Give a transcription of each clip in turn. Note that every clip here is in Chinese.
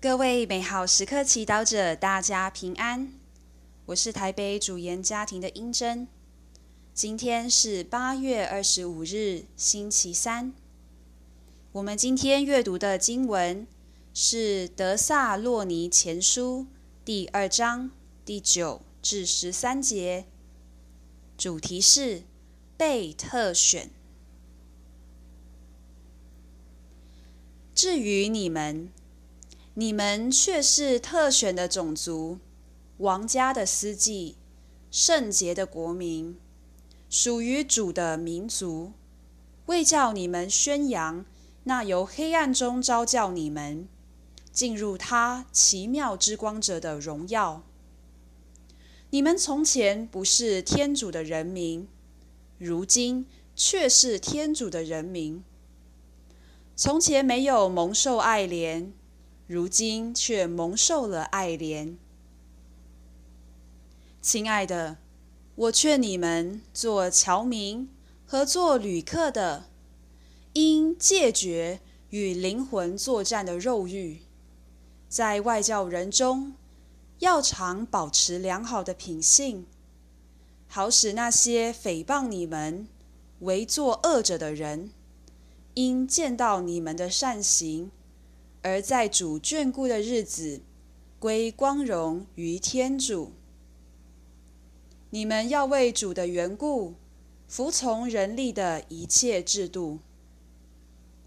各位美好时刻祈祷者，大家平安。我是台北主研家庭的英珍。今天是八月二十五日，星期三。我们今天阅读的经文是《德萨洛尼前书》第二章第九至十三节，主题是被特选。至于你们，你们却是特选的种族，王家的司祭，圣洁的国民，属于主的民族，为叫你们宣扬那由黑暗中招叫你们进入他奇妙之光者的荣耀。你们从前不是天主的人民，如今却是天主的人民。从前没有蒙受爱怜，如今却蒙受了爱怜。亲爱的，我劝你们做侨民和做旅客的，应戒绝与灵魂作战的肉欲，在外教人中要常保持良好的品性，好使那些诽谤你们为作恶者的人。因见到你们的善行，而在主眷顾的日子，归光荣于天主。你们要为主的缘故，服从人力的一切制度，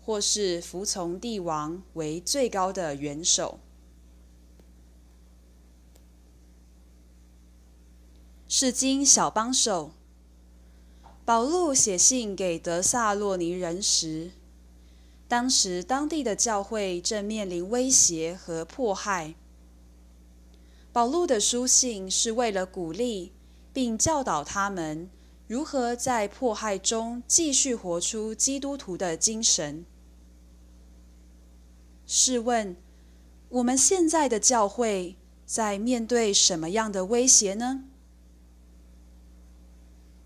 或是服从帝王为最高的元首。是经小帮手，保禄写信给德萨洛尼人时。当时，当地的教会正面临威胁和迫害。保禄的书信是为了鼓励并教导他们如何在迫害中继续活出基督徒的精神。试问，我们现在的教会在面对什么样的威胁呢？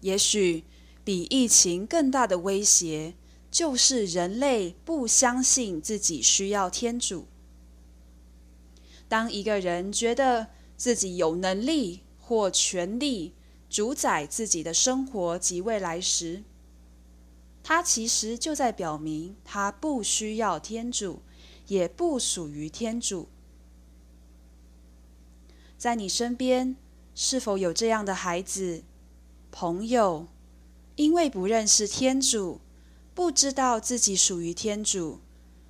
也许比疫情更大的威胁。就是人类不相信自己需要天主。当一个人觉得自己有能力或权力主宰自己的生活及未来时，他其实就在表明他不需要天主，也不属于天主。在你身边，是否有这样的孩子、朋友，因为不认识天主？不知道自己属于天主，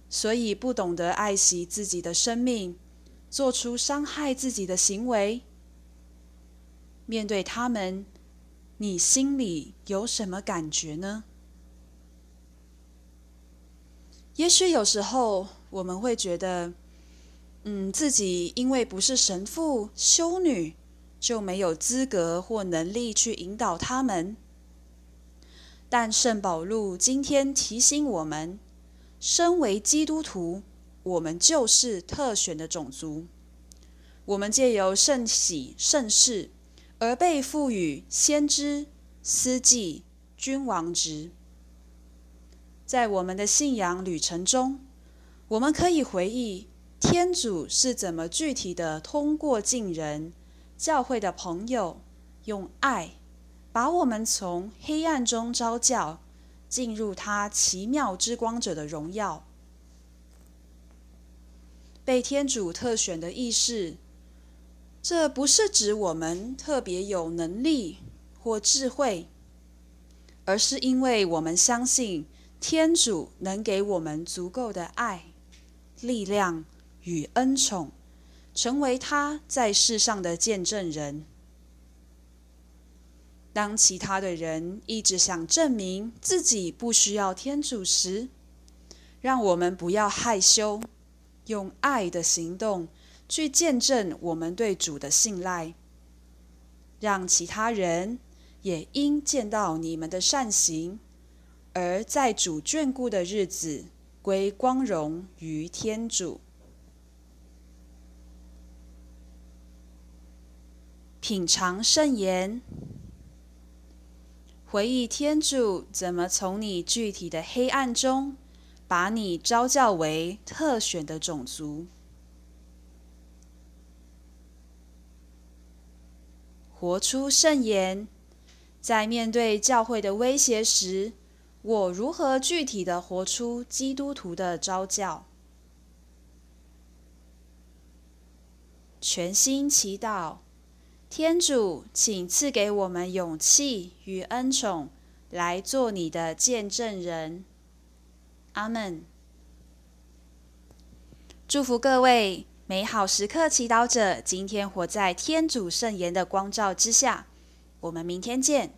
所以不懂得爱惜自己的生命，做出伤害自己的行为。面对他们，你心里有什么感觉呢？也许有时候我们会觉得，嗯，自己因为不是神父、修女，就没有资格或能力去引导他们。但圣保禄今天提醒我们：身为基督徒，我们就是特选的种族。我们借由圣喜、圣事而被赋予先知、司祭、君王职。在我们的信仰旅程中，我们可以回忆天主是怎么具体的通过近人、教会的朋友，用爱。把我们从黑暗中招教，进入他奇妙之光者的荣耀。被天主特选的意识，这不是指我们特别有能力或智慧，而是因为我们相信天主能给我们足够的爱、力量与恩宠，成为他在世上的见证人。当其他的人一直想证明自己不需要天主时，让我们不要害羞，用爱的行动去见证我们对主的信赖，让其他人也因见到你们的善行，而在主眷顾的日子归光荣于天主。品尝圣言。回忆天主怎么从你具体的黑暗中把你招教为特选的种族？活出圣言在面对教会的威胁时我如何具体的活出基督徒的招教？全心祈祷天主，请赐给我们勇气与恩宠，来做你的见证人。阿门。祝福各位美好时刻祈祷者，今天活在天主圣言的光照之下。我们明天见。